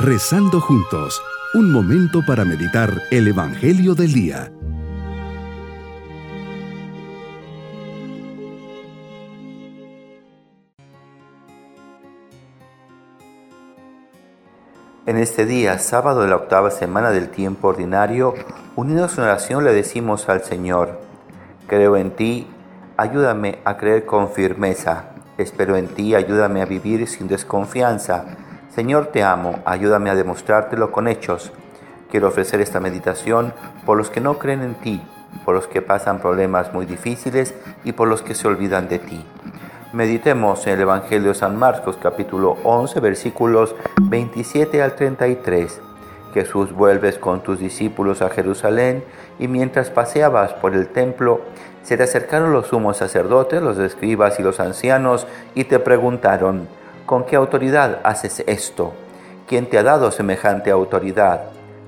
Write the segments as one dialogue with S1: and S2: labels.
S1: Rezando juntos, un momento para meditar el Evangelio del Día.
S2: En este día, sábado de la octava semana del tiempo ordinario, unidos en oración le decimos al Señor, creo en ti, ayúdame a creer con firmeza, espero en ti, ayúdame a vivir sin desconfianza. Señor, te amo, ayúdame a demostrártelo con hechos. Quiero ofrecer esta meditación por los que no creen en ti, por los que pasan problemas muy difíciles y por los que se olvidan de ti. Meditemos en el Evangelio de San Marcos capítulo 11 versículos 27 al 33. Jesús vuelves con tus discípulos a Jerusalén y mientras paseabas por el templo, se te acercaron los sumos sacerdotes, los escribas y los ancianos y te preguntaron, ¿con qué autoridad haces esto? ¿Quién te ha dado semejante autoridad?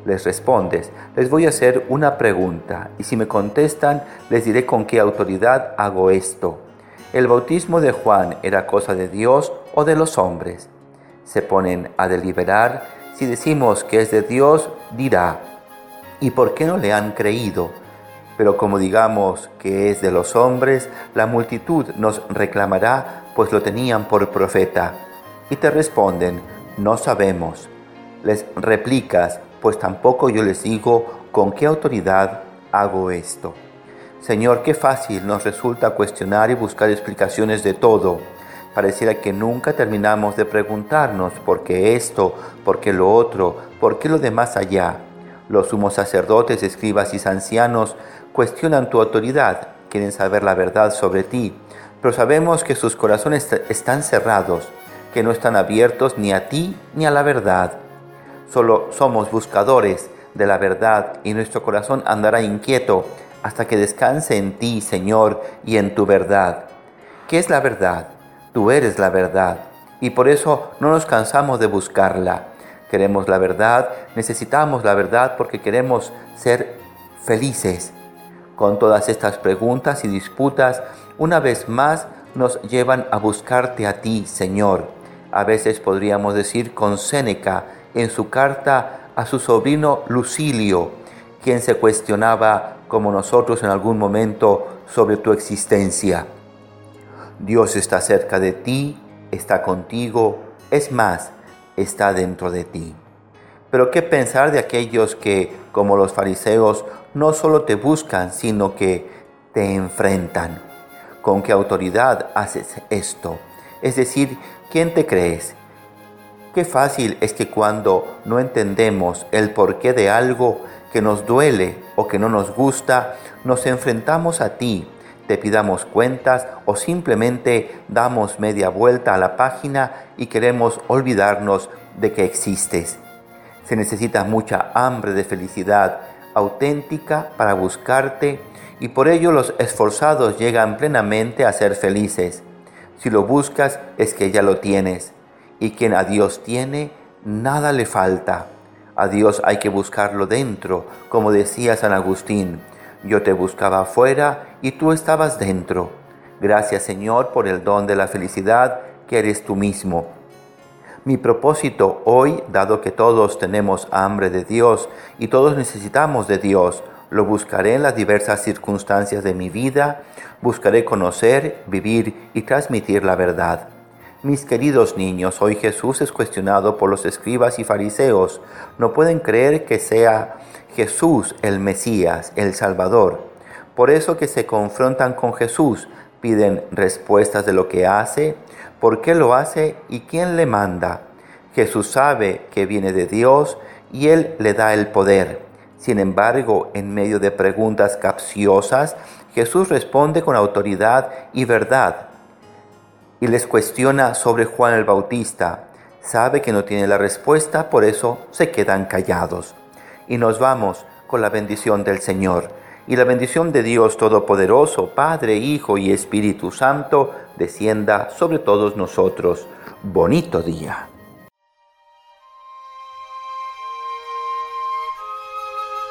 S2: Les respondes, les voy a hacer una pregunta y si me contestan, les diré con qué autoridad hago esto. ¿El bautismo de Juan era cosa de Dios o de los hombres? Se ponen a deliberar. Si decimos que es de Dios, dirá, ¿y por qué no le han creído? Pero como digamos que es de los hombres, la multitud nos reclamará, pues lo tenían por profeta. Y te responden, no sabemos. Les replicas, pues tampoco yo les digo con qué autoridad hago esto. Señor, qué fácil nos resulta cuestionar y buscar explicaciones de todo. Pareciera que nunca terminamos de preguntarnos por qué esto, por qué lo otro, por qué lo de más allá. Los sumos sacerdotes, escribas y ancianos cuestionan tu autoridad, quieren saber la verdad sobre ti, pero sabemos que sus corazones están cerrados, que no están abiertos ni a ti ni a la verdad. Solo somos buscadores de la verdad y nuestro corazón andará inquieto hasta que descanse en ti, Señor, y en tu verdad. ¿Qué es la verdad? Tú eres la verdad. Y por eso no nos cansamos de buscarla. Queremos la verdad, necesitamos la verdad porque queremos ser felices. Con todas estas preguntas y disputas, una vez más nos llevan a buscarte a ti, Señor. A veces podríamos decir con Séneca en su carta a su sobrino Lucilio, quien se cuestionaba como nosotros en algún momento sobre tu existencia. Dios está cerca de ti, está contigo, es más, está dentro de ti. Pero ¿qué pensar de aquellos que, como los fariseos, no solo te buscan, sino que te enfrentan? ¿Con qué autoridad haces esto? Es decir, ¿quién te crees? Qué fácil es que cuando no entendemos el porqué de algo, que nos duele o que no nos gusta, nos enfrentamos a ti, te pidamos cuentas o simplemente damos media vuelta a la página y queremos olvidarnos de que existes. Se necesita mucha hambre de felicidad auténtica para buscarte y por ello los esforzados llegan plenamente a ser felices. Si lo buscas es que ya lo tienes y quien a Dios tiene, nada le falta. A Dios hay que buscarlo dentro, como decía San Agustín. Yo te buscaba afuera y tú estabas dentro. Gracias Señor por el don de la felicidad que eres tú mismo. Mi propósito hoy, dado que todos tenemos hambre de Dios y todos necesitamos de Dios, lo buscaré en las diversas circunstancias de mi vida, buscaré conocer, vivir y transmitir la verdad. Mis queridos niños, hoy Jesús es cuestionado por los escribas y fariseos. No pueden creer que sea Jesús el Mesías, el Salvador. Por eso que se confrontan con Jesús, piden respuestas de lo que hace, por qué lo hace y quién le manda. Jesús sabe que viene de Dios y Él le da el poder. Sin embargo, en medio de preguntas capciosas, Jesús responde con autoridad y verdad y les cuestiona sobre Juan el Bautista. Sabe que no tiene la respuesta, por eso se quedan callados. Y nos vamos con la bendición del Señor. Y la bendición de Dios Todopoderoso, Padre, Hijo y Espíritu Santo, descienda sobre todos nosotros. Bonito día.